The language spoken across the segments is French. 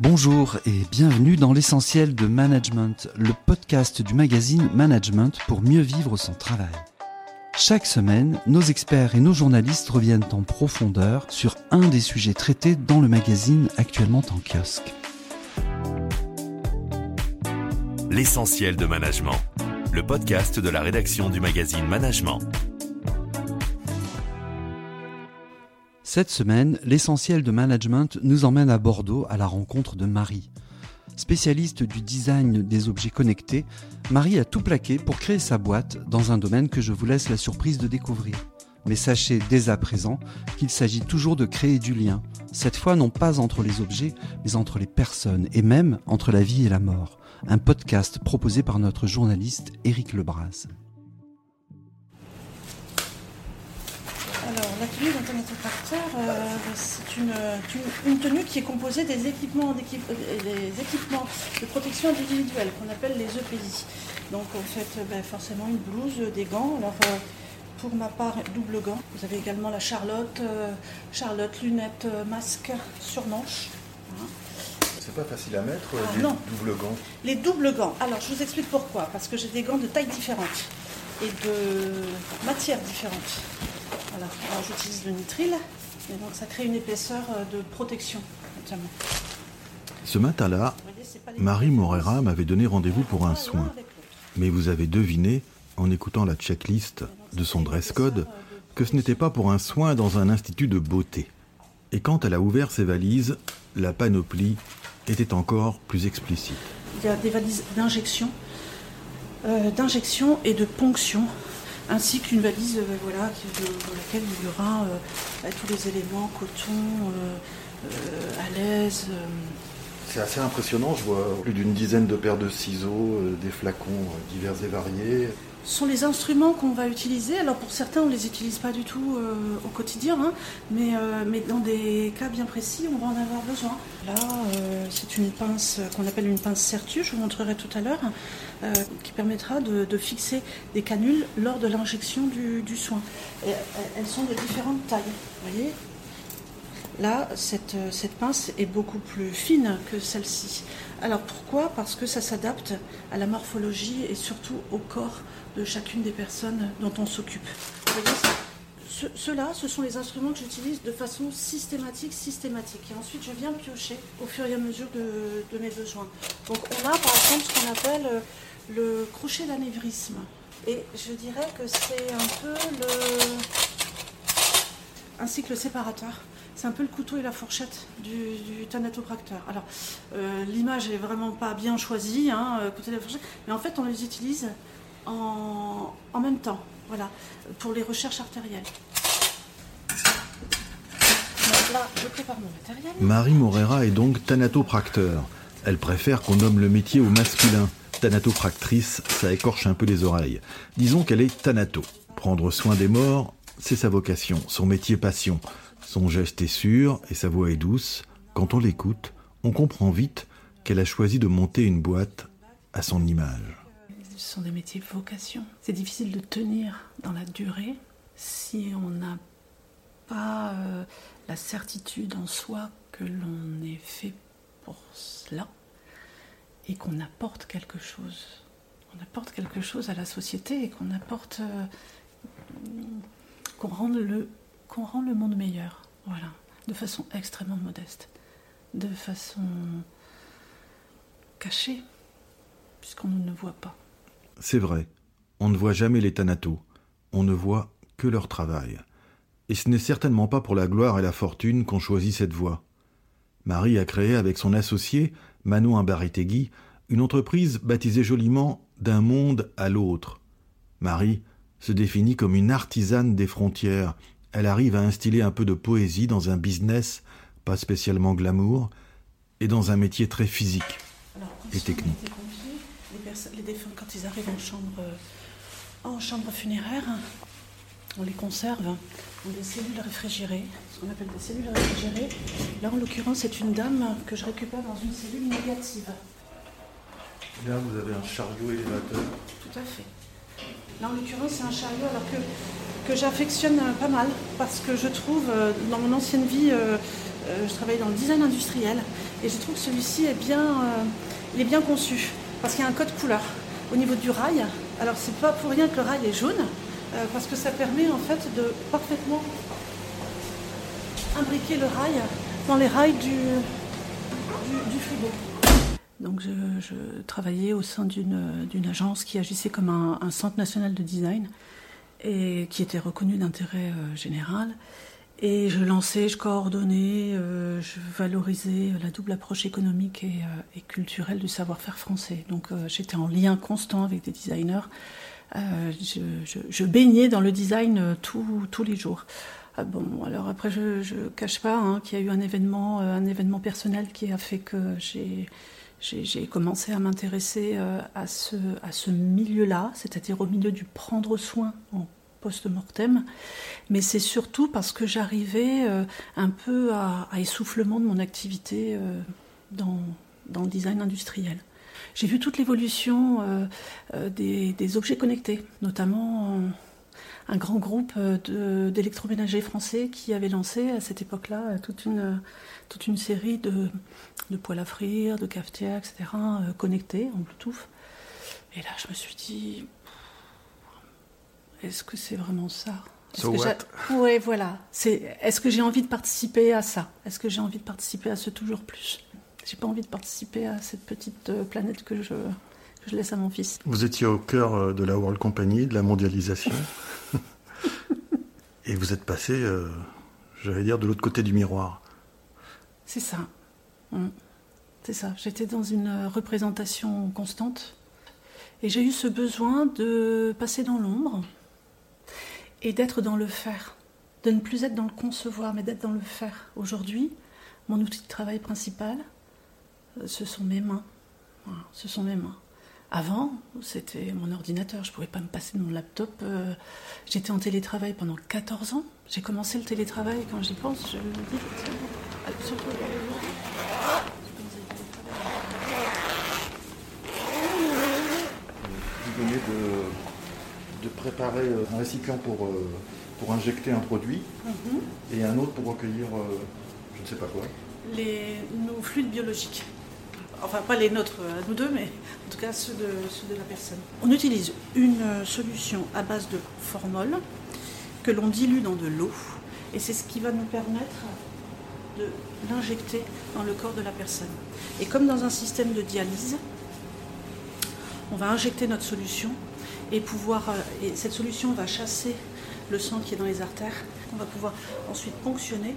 Bonjour et bienvenue dans l'essentiel de Management, le podcast du magazine Management pour mieux vivre son travail. Chaque semaine, nos experts et nos journalistes reviennent en profondeur sur un des sujets traités dans le magazine actuellement en kiosque. L'essentiel de Management, le podcast de la rédaction du magazine Management. Cette semaine, l'essentiel de management nous emmène à Bordeaux à la rencontre de Marie. Spécialiste du design des objets connectés, Marie a tout plaqué pour créer sa boîte dans un domaine que je vous laisse la surprise de découvrir. Mais sachez dès à présent qu'il s'agit toujours de créer du lien, cette fois non pas entre les objets, mais entre les personnes, et même entre la vie et la mort. Un podcast proposé par notre journaliste Éric Lebras. Tenue d'Internet Opérateur, euh, c'est une, tenue qui est composée des équipements, des équipements de protection individuelle qu'on appelle les EPI. Donc, en fait, euh, ben, forcément une blouse, euh, des gants. Alors, euh, pour ma part, double gant. Vous avez également la Charlotte, euh, Charlotte, lunettes, masque, surmanche. Voilà. C'est pas facile à mettre, Ah, non. doubles gants. Les doubles gants. Alors, je vous explique pourquoi. Parce que j'ai des gants de tailles différentes et de matières différentes. Voilà. J'utilise le nitrile. Et donc, ça crée une épaisseur euh, de protection, notamment. Ce matin-là, Marie Morera m'avait donné rendez-vous pour un L'un soin. Mais vous avez deviné, en écoutant la checklist de son dress code, que ce n'était pas pour un soin dans un institut de beauté. Et quand elle a ouvert ses valises, la panoplie était encore plus explicite. Il y a des valises d'injection, euh, d'injection et de ponction, ainsi qu'une valise euh, voilà, dans laquelle il y aura euh, tous les éléments, coton, euh, à l'aise. C'est assez impressionnant, je vois plus d'une dizaine de paires de ciseaux, des flacons divers et variés. Ce sont les instruments qu'on va utiliser. Alors pour certains, on ne les utilise pas du tout euh, au quotidien, hein, mais, euh, mais dans des cas bien précis, on va en avoir besoin. Là, euh, c'est une pince qu'on appelle une pince Certu, je vous montrerai tout à l'heure, euh, qui permettra de, fixer des canules lors de l'injection du, soin. Euh, elles sont de différentes tailles, vous voyez Là, cette, euh, cette pince est beaucoup plus fine que celle-ci. Alors pourquoi? Parce que ça s'adapte à la morphologie et surtout au corps de chacune des personnes dont on s'occupe. Ceux-là, ce sont les instruments que j'utilise de façon systématique, systématique. Et ensuite, je viens piocher au fur et à mesure de, de mes besoins. Donc on a par exemple ce qu'on appelle le crochet d'anévrisme. Et je dirais que c'est un peu le un cycle séparateur. C'est un peu le couteau et la fourchette du, du thanatopracteur. Alors, euh, l'image est vraiment pas bien choisie, hein, euh, couteau et la fourchette, mais en fait, on les utilise en, en même temps, voilà, pour les recherches artérielles. Donc là, je prépare mon matériel. Marie Morera est donc thanatopracteur. Elle préfère qu'on nomme le métier au masculin. Thanatopractrice, ça écorche un peu les oreilles. Disons qu'elle est thanato. Prendre soin des morts, c'est sa vocation, son métier passion. Son geste est sûr et sa voix est douce. Quand on l'écoute, on comprend vite qu'elle a choisi de monter une boîte à son image. Ce sont des métiers vocation. C'est difficile de tenir dans la durée si on n'a pas euh, la certitude en soi que l'on est fait pour cela et qu'on apporte quelque chose. On apporte quelque chose à la société et qu'on apporte. euh, qu'on rende, le, qu'on rend le monde meilleur. Voilà. De façon extrêmement modeste. De façon cachée, puisqu'on ne voit pas. C'est vrai, on ne voit jamais les thanatos, on ne voit que leur travail. Et ce n'est certainement pas pour la gloire et la fortune qu'on choisit cette voie. Marie a créé avec son associé, Manon Imbaritegui, une entreprise baptisée joliment D'un monde à l'autre. Marie se définit comme une artisane des frontières. Elle arrive à instiller un peu de poésie dans un business pas spécialement glamour et dans un métier très physique. Alors, Et technique. les pompiers, les, personnes- les défunts, quand ils arrivent en chambre, euh, en chambre funéraire, on les conserve dans des cellules réfrigérées, qu'on appelle des cellules réfrigérées. Là, en l'occurrence, c'est une dame que je récupère dans une cellule négative. Là, vous avez un chariot élévateur. Tout à fait. Là, en l'occurrence, c'est un chariot alors que, que j'affectionne euh, pas mal parce que je trouve, euh, dans mon ancienne vie, euh, je travaille dans le design industriel et je trouve que celui-ci est bien, il est bien conçu parce qu'il y a un code couleur au niveau du rail. Alors c'est pas pour rien que le rail est jaune parce que ça permet en fait de parfaitement imbriquer le rail dans les rails du, du, frigo. Donc je, travaillais au sein d'une agence qui agissait comme un, centre national de design et qui était reconnu d'intérêt euh, général. Et je lançais, je coordonnais, euh, je valorisais la double approche économique et, euh, culturelle du savoir-faire français. Donc j'étais en lien constant avec des designers. Je, baignais dans le design tous les jours. Ah bon, alors après, je ne cache pas hein, qu'il y a eu un événement, euh, un événement personnel qui a fait que j'ai commencé à m'intéresser euh, à ce, milieu-là, c'est-à-dire au milieu du prendre soin en post-mortem, mais c'est surtout parce que j'arrivais euh, un peu à, essoufflement de mon activité dans, le design industriel. J'ai vu toute l'évolution des, objets connectés, notamment un grand groupe euh, d'électroménagers français qui avait lancé à cette époque-là toute une, toute une série de, de poêles à frire, de cafetières, etc., euh, connectés en Bluetooth. Et là, je me suis dit, est-ce que c'est vraiment ça? Oui, voilà. Est-ce que j'ai envie de participer à ça? Est-ce que j'ai envie de participer à ce toujours plus? J'ai pas envie de participer à cette petite euh, planète que je, que je laisse à mon fils. Vous étiez au cœur de la World Company, de la mondialisation. Et vous êtes passé, euh, j'allais dire, de l'autre côté du miroir. C'est ça. Mm. C'est ça. J'étais dans une euh, représentation constante. Et j'ai eu ce besoin de passer dans l'ombre et d'être dans le faire. De ne plus être dans le concevoir, mais d'être dans le faire. Aujourd'hui, mon outil de travail principal, euh, ce sont mes mains. ce sont mes mains. Avant, c'était mon ordinateur, je ne pouvais pas me passer de mon laptop. Euh, j'étais en télétravail pendant 14 ans. J'ai commencé le télétravail, quand j'y pense, je me dis, Vous venez de, préparer euh, un récipient pour, euh, pour injecter un produit mhm. et un autre pour recueillir, je ne sais pas quoi. Les, nos fluides biologiques enfin pas les nôtres à nous deux, mais en tout cas ceux de, la personne. On utilise une solution à base de formol que l'on dilue dans de l'eau et c'est ce qui va nous permettre de l'injecter dans le corps de la personne. Et comme dans un système de dialyse, on va injecter notre solution et pouvoir euh, et cette solution va chasser le sang qui est dans les artères. On va pouvoir ensuite ponctionner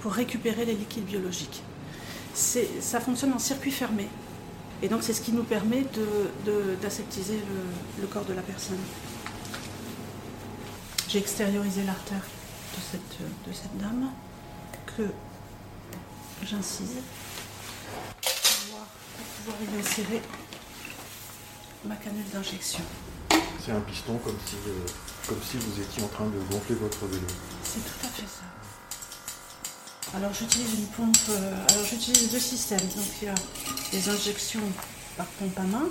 pour récupérer les liquides biologiques ça fonctionne en circuit fermé. Et donc c'est ce qui nous permet d'aseptiser le, corps de la personne. J'ai extériorisé l'artère de cette, de cette dame que j'incise pour pouvoir, y insérer ma canule d'injection. C'est un piston comme si, euh, comme si vous étiez en train de gonfler votre vélo. C'est tout à fait ça. Alors j'utilise une pompe, euh, alors j'utilise deux systèmes. Donc il y a des injections par pompe à main,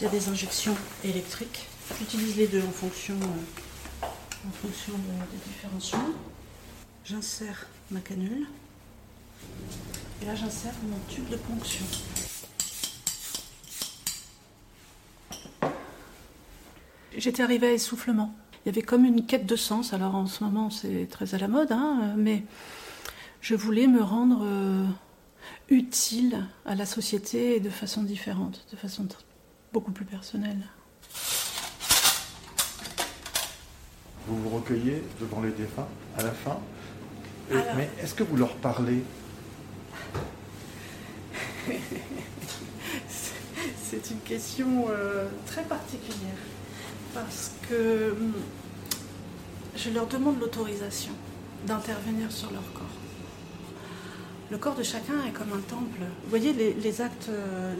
il y a des injections électriques. J'utilise les deux en fonction, euh, des différents soins. J'insère ma canule. Et là j'insère mon tube de ponction. J'étais arrivée à essoufflement. Il y avait comme une quête de sens. Alors en ce moment c'est très à la mode, hein, mais je voulais me rendre euh, utile à la société et de façon différente, de façon beaucoup plus personnelle. Vous vous recueillez devant les défunts à la fin, mais est-ce que vous leur parlez? C'est une question euh, très particulière. Parce que hum, je leur demande l'autorisation d'intervenir sur leur corps le corps de chacun est comme un temple. Vous voyez, les, actes, euh,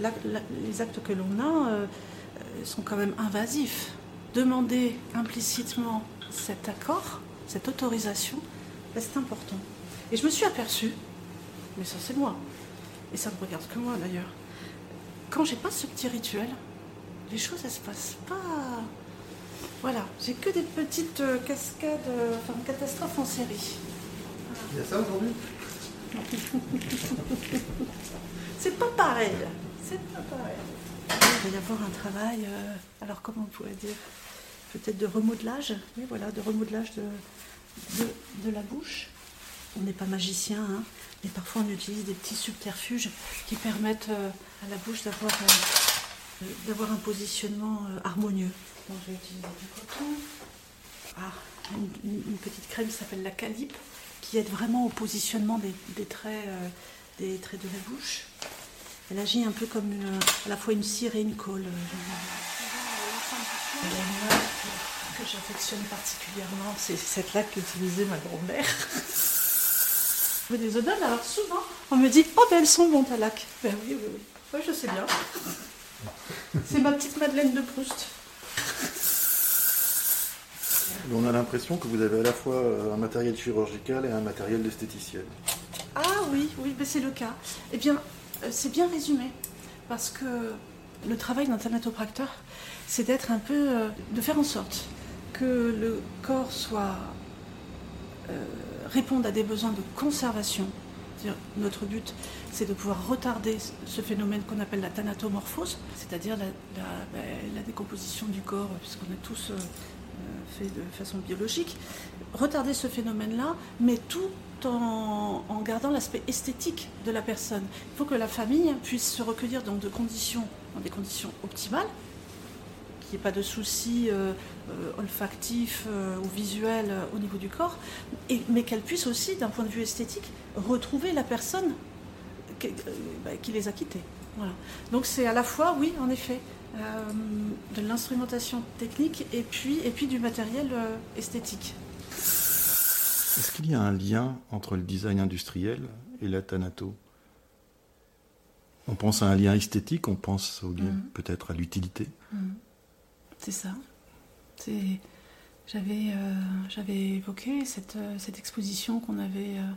actes que l'on a euh, sont quand même invasifs. Demander implicitement cet accord, cette autorisation, ben, c'est important. Et je me suis aperçue, mais ça c'est moi, et ça ne regarde que moi d'ailleurs, quand j'ai pas ce petit rituel, les choses elles se passent pas. Voilà, j'ai que des petites euh, cascades, enfin catastrophes en série. Il y a ça aujourd'hui? C'est pas pareil. C'est pas pareil. Il va y avoir un travail, euh, alors comment on pourrait dire Peut-être de remodelage, oui voilà, de remodelage de, de, de la bouche. On n'est pas magicien, hein, mais parfois on utilise des petits subterfuges qui permettent euh, à la bouche d'avoir euh, d'avoir un positionnement harmonieux. Donc je vais utiliser du coton. Ah, une, une- une petite crème qui s'appelle la calipe, qui aide vraiment au positionnement des, des traits, euh, des traits de la bouche. Elle agit un peu comme une- à la fois une cire et une colle. euh, que j'affectionne particulièrement, c'est cette là qu'utilisait ma grand-mère. Des odeurs, alors souvent on me dit Oh ben elles sont bonnes ta lac. Ben oui, oui, oui. Oui, je sais bien. C'est ma petite Madeleine de Proust. On a l'impression que vous avez à la fois euh, un matériel chirurgical et un matériel d'esthéticienne. Ah oui, oui, c'est le cas. Eh bien, euh, c'est bien résumé. Parce que le travail d'un thanatopracteur, c'est d'être un peu. euh, de faire en sorte que le corps soit. réponde à des besoins de conservation. Notre but, c'est de pouvoir retarder ce phénomène qu'on appelle la thanatomorphose, c'est-à-dire la, ben, décomposition du corps, puisqu'on est tous euh, faits de façon biologique. Retarder ce phénomène-là, mais tout en, gardant l'aspect esthétique de la personne. Il faut que la famille puisse se recueillir dans des conditions optimales, qu'il n'y ait pas de soucis euh, euh, olfactifs ou visuels au niveau du corps, mais qu'elle puisse aussi, d'un point de vue esthétique, retrouver la personne qui, bah, qui les a quittés. Voilà. Donc c'est à la fois, oui, en effet, de l'instrumentation technique et puis, et puis du matériel euh, esthétique. Est-ce qu'il y a un lien entre le design industriel et la thanato? On pense à un lien esthétique, on pense au lien Mhm. peut-être à l'utilité. C'est ça. C'est- J'avais euh, j'avais évoqué cette, euh, cette exposition qu'on avait, euh,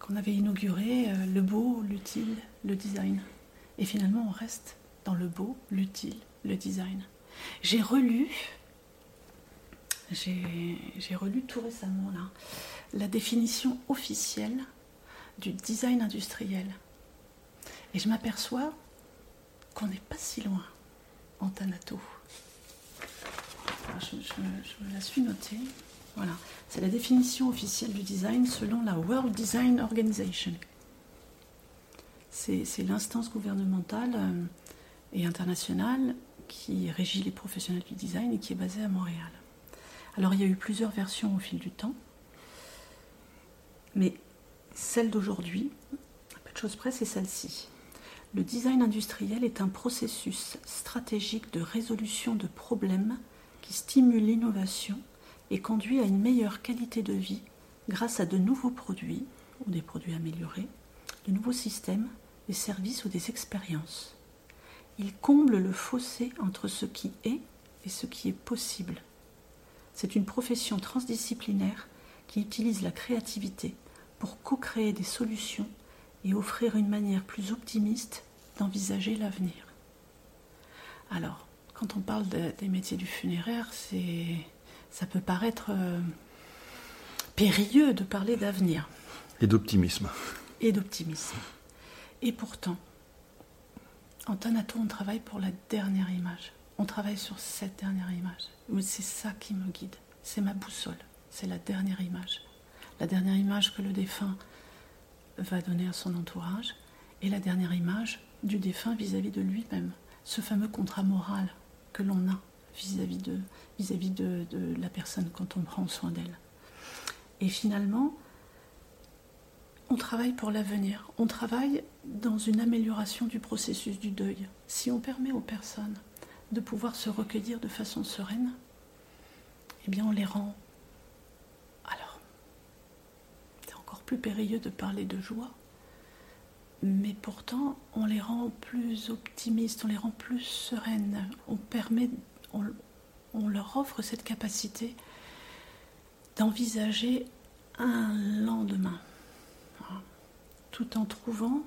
qu'on avait inaugurée, euh, le beau, l'utile, le design. Et finalement, on reste le beau, l'utile, le design. J'ai relu, j'ai relu tout récemment là, la définition officielle du design industriel. Et je m'aperçois qu'on n'est pas si loin en Thanato. Je, je me- la suis notée. Voilà. C'est la définition officielle du design selon la World Design Organization. C'est c'est l'instance gouvernementale euh, et internationale qui régit les professionnels du design et qui est basée à Montréal. Alors il y a eu plusieurs versions au fil du temps, mais celle d'aujourd'hui, à peu de choses près, c'est celle-ci. Le design industriel est un processus stratégique de résolution de problèmes qui stimule l'innovation et conduit à une meilleure qualité de vie grâce à de nouveaux produits ou des produits améliorés, de nouveaux systèmes, des services ou des expériences. Il comble le fossé entre ce qui est et ce qui est possible. C'est une profession transdisciplinaire qui utilise la créativité pour co-créer des solutions et offrir une manière plus optimiste d'envisager l'avenir. Alors, quand on parle de- des métiers du funéraire, c'est, ça peut paraître euh, périlleux de parler d'avenir Et d'optimisme. et d'optimisme. Et pourtant, en on travaille pour la dernière image. On travaille sur cette dernière image. C'est ça qui me guide. C'est ma boussole. C'est la dernière image. La dernière image que le défunt va donner à son entourage et la dernière image du défunt vis-à-vis de lui-même. Ce fameux contrat moral que l'on a vis-à-vis de, vis-à-vis de, de la personne quand on prend soin d'elle. Et finalement, on travaille pour l'avenir. On travaille dans une amélioration du processus du deuil. Si on permet aux personnes de pouvoir se recueillir de façon sereine, eh bien on les rend. Alors, c'est encore plus périlleux de parler de joie, mais pourtant on les rend plus optimistes, on les rend plus sereines. On on leur offre cette capacité d'envisager un lendemain tout en trouvant.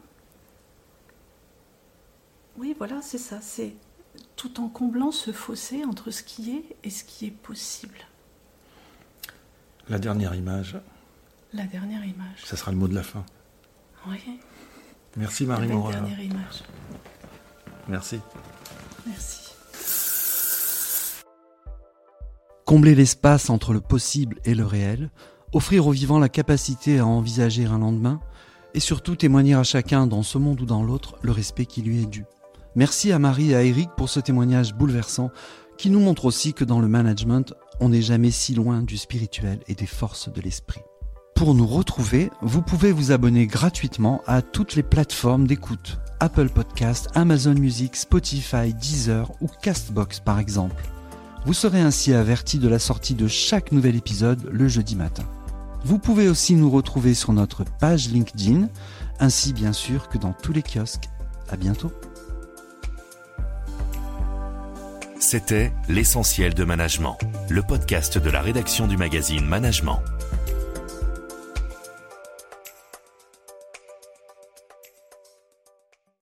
Oui, voilà, c'est ça. C'est tout en comblant ce fossé entre ce qui est et ce qui est possible. La dernière image, La dernière image. Ça sera le mot de la fin. Oui. Merci Marie La dernière image. Merci. Merci. Combler l'espace entre le possible et le réel, offrir aux vivants la capacité à envisager un lendemain, et surtout témoigner à chacun dans ce monde ou dans l'autre le respect qui lui est dû. Merci à Marie et à Eric pour ce témoignage bouleversant qui nous montre aussi que dans le management, on n'est jamais si loin du spirituel et des forces de l'esprit. Pour nous retrouver, vous pouvez vous abonner gratuitement à toutes les plateformes d'écoute. Apple Podcast, Amazon Music, Spotify, Deezer ou Castbox par exemple. Vous serez ainsi averti de la sortie de chaque nouvel épisode le jeudi matin. Vous pouvez aussi nous retrouver sur notre page LinkedIn, ainsi bien sûr que dans tous les kiosques. À bientôt. C'était L'essentiel de management, le podcast de la rédaction du magazine Management.